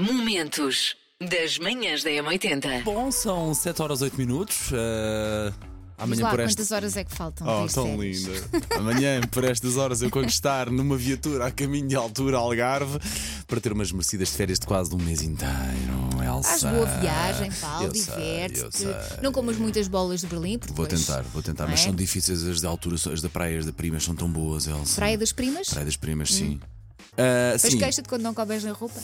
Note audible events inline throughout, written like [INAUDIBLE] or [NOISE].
Momentos das manhãs da M80. Bom, são 7 horas 8 minutos. Diz amanhã lá por esta. quantas horas é que faltam. Oh, tão férias? linda. [LAUGHS] Amanhã, por estas horas, eu quando estar numa viatura a caminho de altura Algarve para ter umas merecidas de férias de quase de um mês inteiro. Elsa. Faz boa viagem, Paulo, diverte-te. Não comas muitas bolas de Berlim, porque Vou depois- tentar, vou tentar, mas é? são difíceis as de altura, as da praia, as da primas são tão boas, Elsa. Praia das Primas? Praia das primas, sim. Ah, Depois sim. queixa-te quando não couberes na roupa.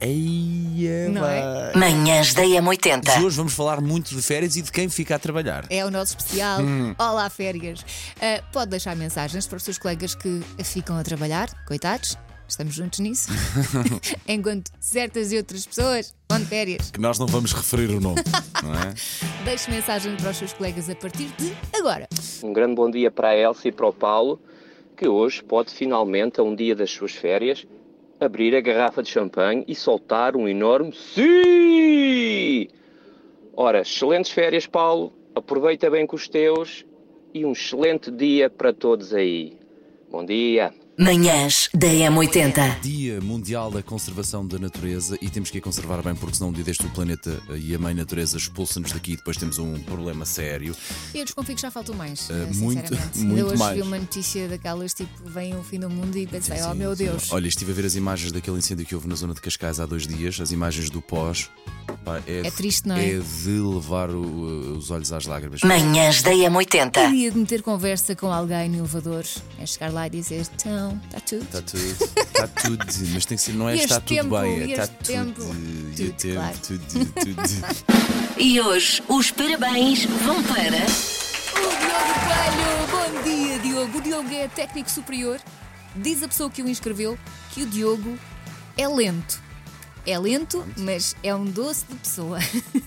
Eia, Não é? Manhãs da Mas M80. hoje vamos falar muito de férias e de quem fica a trabalhar. É o nosso especial. Hum. Olá, férias. Ah, pode deixar mensagens para os seus colegas que ficam a trabalhar, coitados. Estamos juntos nisso. [LAUGHS] [LAUGHS] Enquanto certas e outras pessoas vão de férias. Que nós não vamos referir o nome, não é? [LAUGHS] Deixe mensagem para os seus colegas a partir de agora. Um grande bom dia para a Elsa e para o Paulo, que hoje pode finalmente, a um dia das suas férias, abrir a garrafa de champanhe e soltar um enorme sim! Ora, excelentes férias, Paulo. Aproveita bem com os teus e um excelente dia para todos aí. Bom dia. Manhãs da M80. Dia Mundial da Conservação da Natureza e temos que a conservar bem, porque senão um dia deste o planeta e a mãe natureza expulsa-nos daqui e depois temos um problema sério. Eu desconfio que já faltou mais. Eh, muito, [LAUGHS] muito eu hoje mais. vi uma notícia daquelas tipo, vem o fim do mundo e pensei, oh Sim, meu sim. Deus. Olha, estive a ver as imagens daquele incêndio que houve na zona de Cascais há dois dias, as imagens do pós. Pá, É triste, não é? É de levar o- os olhos às lágrimas. Manhãs da M80. Dia de meter conversa com alguém no elevador, é chegar lá e dizer, então, está tudo. Está tudo, está tudo, mas tem que ser, não é está tudo tempo, bem, é e está tudo. tempo. e o Tudo, tempo, claro. tudo, tudo. [LAUGHS] E hoje os parabéns vão para. O Diogo Coelho! Bom dia, Diogo. O Diogo é técnico superior. Diz a pessoa que o inscreveu que o Diogo é lento. É lento, mas é um doce de pessoa.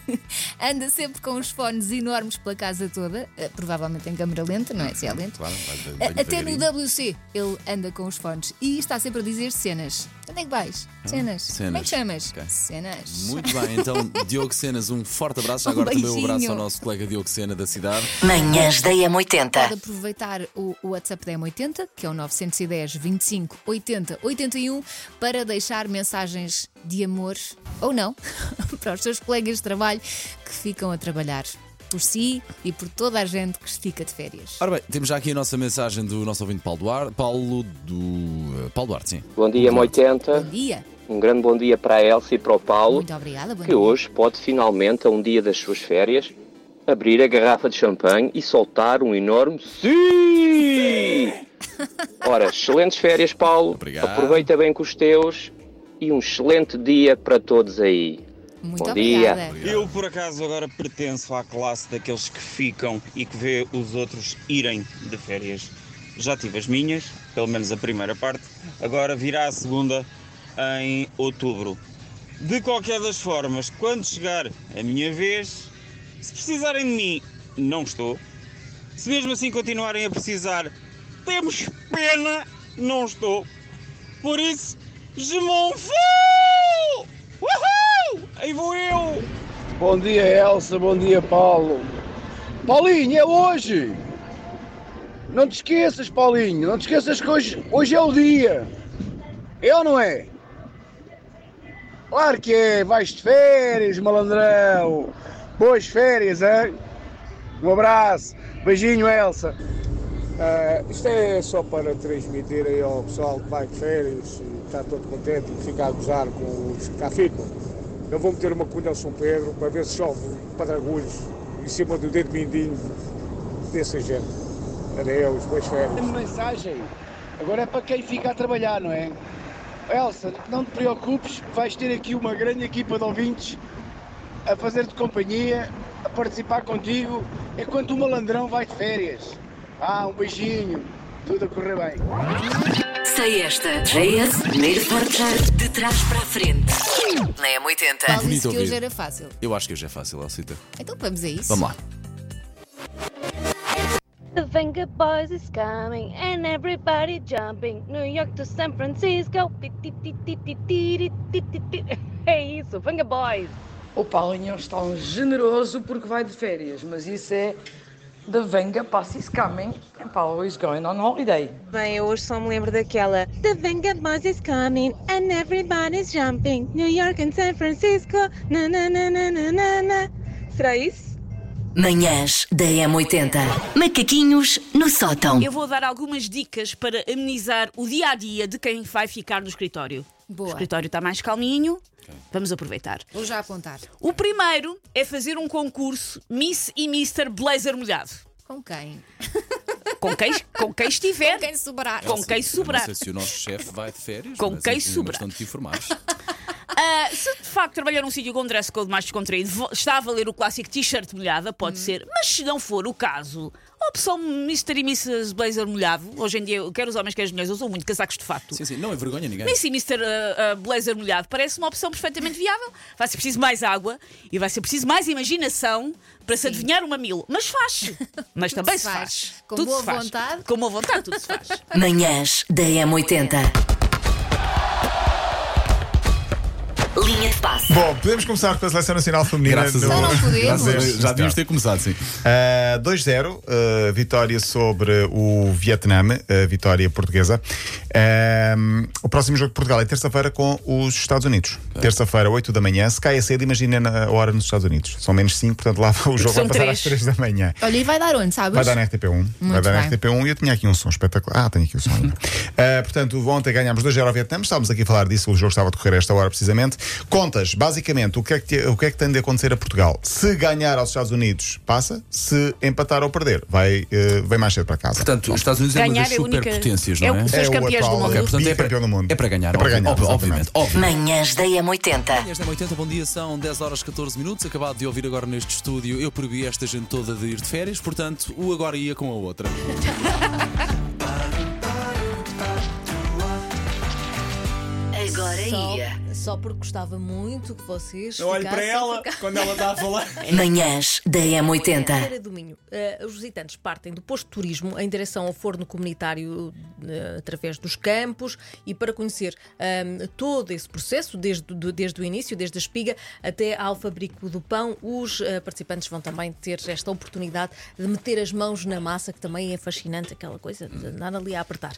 [LAUGHS] Anda sempre com os fones enormes pela casa toda, eh, provavelmente em câmera lenta, não é? Se é lento. Claro, vai bem Até no devagarinho. WC ele anda com os fones e está sempre a dizer cenas. Onde é que vais? Cenas. Como é que cenas. chamas? Ok. Cenas. Muito bem, então [LAUGHS] Diogo Cenas, um forte abraço. Um Agora também um abraço beijinho. ao nosso colega Diogo Sena da cidade. Manhãs da Pode M80. aproveitar o, o WhatsApp da M80, que é o 910 25 80 81, para deixar mensagens de amor, ou não, [LAUGHS] para os seus colegas de trabalho que ficam a trabalhar por si e por toda a gente que fica de férias. Ora bem, temos já aqui a nossa mensagem do nosso ouvinte Paulo Duarte. Paulo do. eh, Paulo Duarte, sim. Bom dia, Bom M80. dia. Um grande bom dia para a Elsa e para o Paulo. Muito obrigada. Bom que dia. hoje pode finalmente, a um dia das suas férias, abrir a garrafa de champanhe e soltar um enorme sim! [LAUGHS] Ora, excelentes férias, Paulo. Obrigado. Aproveita bem com os teus e um excelente dia para todos aí. Muito bom dia. obrigada. Eu, por acaso, agora pertenço à classe daqueles que ficam e que vê os outros irem de férias. Já tive as minhas, pelo menos a primeira parte, agora virá a segunda em outubro. De qualquer das formas, quando chegar a minha vez, se precisarem de mim, não estou. Se mesmo assim continuarem a precisar, temos pena, não estou. Por isso, Gemonfu! Uhul! Aí vou eu! Bom dia Elsa, bom dia Paulo. Paulinho, é hoje! Não te esqueças, Paulinho, não te esqueças que hoje, hoje é o dia. É ou não é? Claro que é, vais de férias, malandrão. Boas férias, hein? Um abraço, beijinho Elsa. Ah, isto é só para transmitir aí ao pessoal que vai de férias e está todo contente e que fica a gozar com os que cá ficam. Eu vou meter uma cunha ao São Pedro para ver se chove padragulhos em cima do dedo mindinho dessa gente. Adeus, boas férias. Tem mensagem. Agora é para quem fica a trabalhar, não é? Elsa, não te preocupes, vais ter aqui uma grande equipa de ouvintes a fazer-te companhia, a participar contigo, enquanto o malandrão vai de férias. Ah, um beijinho, tudo a correr bem. Sei esta. JS, primeiro portar de trás para a frente. Na M80. Paulo bonito disse que ouvir. hoje era fácil. Eu acho que hoje é fácil, Elcita. Então vamos a isso. Vamos lá. The Venga Boys is coming and everybody jumping. New York to San Francisco. É isso, Venga Boys. O Paulinho está um generoso porque vai de férias, mas isso é The Venga Bus is coming and Paulo is going on holiday. Bem, eu hoje só me lembro daquela The Venga Bus is coming and everybody's jumping New York and San Francisco na na na na na na na Será isso? Manhãs da M80. Macaquinhos no sótão. Eu vou dar algumas dicas para amenizar o dia a dia de quem vai ficar no escritório. O Boa. escritório está mais calminho, vamos aproveitar. Vou já apontar. O primeiro é fazer um concurso Miss e Mr. Blazer molhado. Com quem? Com quem, com quem estiver, Com quem sobrar. com quem sobrar. Não sei se o nosso chefe vai de férias. Com quem sobrar. Bastante te informares. [LAUGHS] Ah, se de facto trabalhar num sítio com dress code mais descontraído, está a valer o clássico t-shirt molhada, pode ser, mas se não for o caso, a opção Mr. e Mrs. Blazer molhado, hoje em dia, quer os homens, quer as mulheres, usam muito casacos de fato. sim, sim, não envergonha ninguém. Miss e Mr. ah, ah, Blazer molhado parece uma opção perfeitamente viável. Vai ser preciso mais água e vai ser preciso mais imaginação para se adivinhar o mamilo. Mas faz. Mas também se se faz. faz. Com Tudo boa se faz. vontade. Com boa vontade, tudo se faz. Manhãs da M80. Linha de passe. Bom, podemos começar com a Seleção Nacional Feminina. Graças no- a Deus. Não podemos. A Já devíamos ter começado, sim. Uh, 2-0, uh, vitória sobre o Vietnã, uh, vitória portuguesa. Um, o próximo jogo de Portugal é terça-feira com os Estados Unidos. Terça-feira, 8 da manhã. Se cai a cedo, imagina na hora nos Estados Unidos. São menos 5, portanto lá o jogo São vai passar três. às 3 da manhã. Olha, e vai dar onde, sabes? Vai dar na RTP1. vai Muito dar na bem. RTP1 e eu tinha aqui um som espetacular. Ah, tenho aqui o som ainda. [LAUGHS] Uh, portanto, ontem ganhámos 2-0 ao Vietnã. Estávamos aqui a falar disso. O jogo estava a decorrer a esta hora precisamente. Contas, basicamente, o que, é que, o que é que tem de acontecer a Portugal? Se ganhar aos Estados Unidos, passa. Se empatar ou perder, vai, uh, vem mais cedo para casa. Portanto, os Estados Unidos é uma Ganhar das é superpotências, é não o é? que São os o campeões do atual mundo. Ok, portanto, é para, do mundo. é para ganhar. É para ganhar, óbvio, obviamente. óbvio. Manhãs da M80. Manhãs da 80, bom dia, são 10 horas 14 minutos. Acabado de ouvir agora neste estúdio. Eu proibi esta gente toda de ir de férias, portanto, o agora ia com a outra. [LAUGHS] Agora ia. Só porque gostava muito que vocês. Eu olho para ela quando ela está a falar. [LAUGHS] [LAUGHS] Manhãs da M80. Feira do Minho. Eh, os visitantes partem do posto de turismo em direção ao forno comunitário eh, através dos campos e para conhecer ahm, todo esse processo, desde, do- desde o início, desde a espiga até ao fabrico do pão, os eh, participantes vão também ter esta oportunidade de meter as mãos na massa, que também é fascinante, aquela coisa de andar ali a apertar.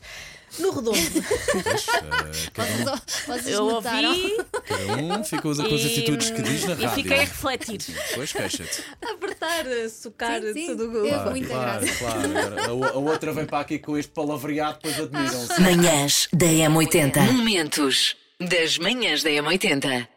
No redondo, vocês [LAUGHS] Eu notaram? ouvi Cada um fica com as atitudes que diz na e rádio. fiquei a refletir. Depois queixa-te. apertar, eh, socar, Sim, sim. tudo. É muita Claro, graça. claro. Agora, a, a outra vem para aqui com este palavreado, depois admiram-se. Manhãs da M80. Momentos das manhãs da M80.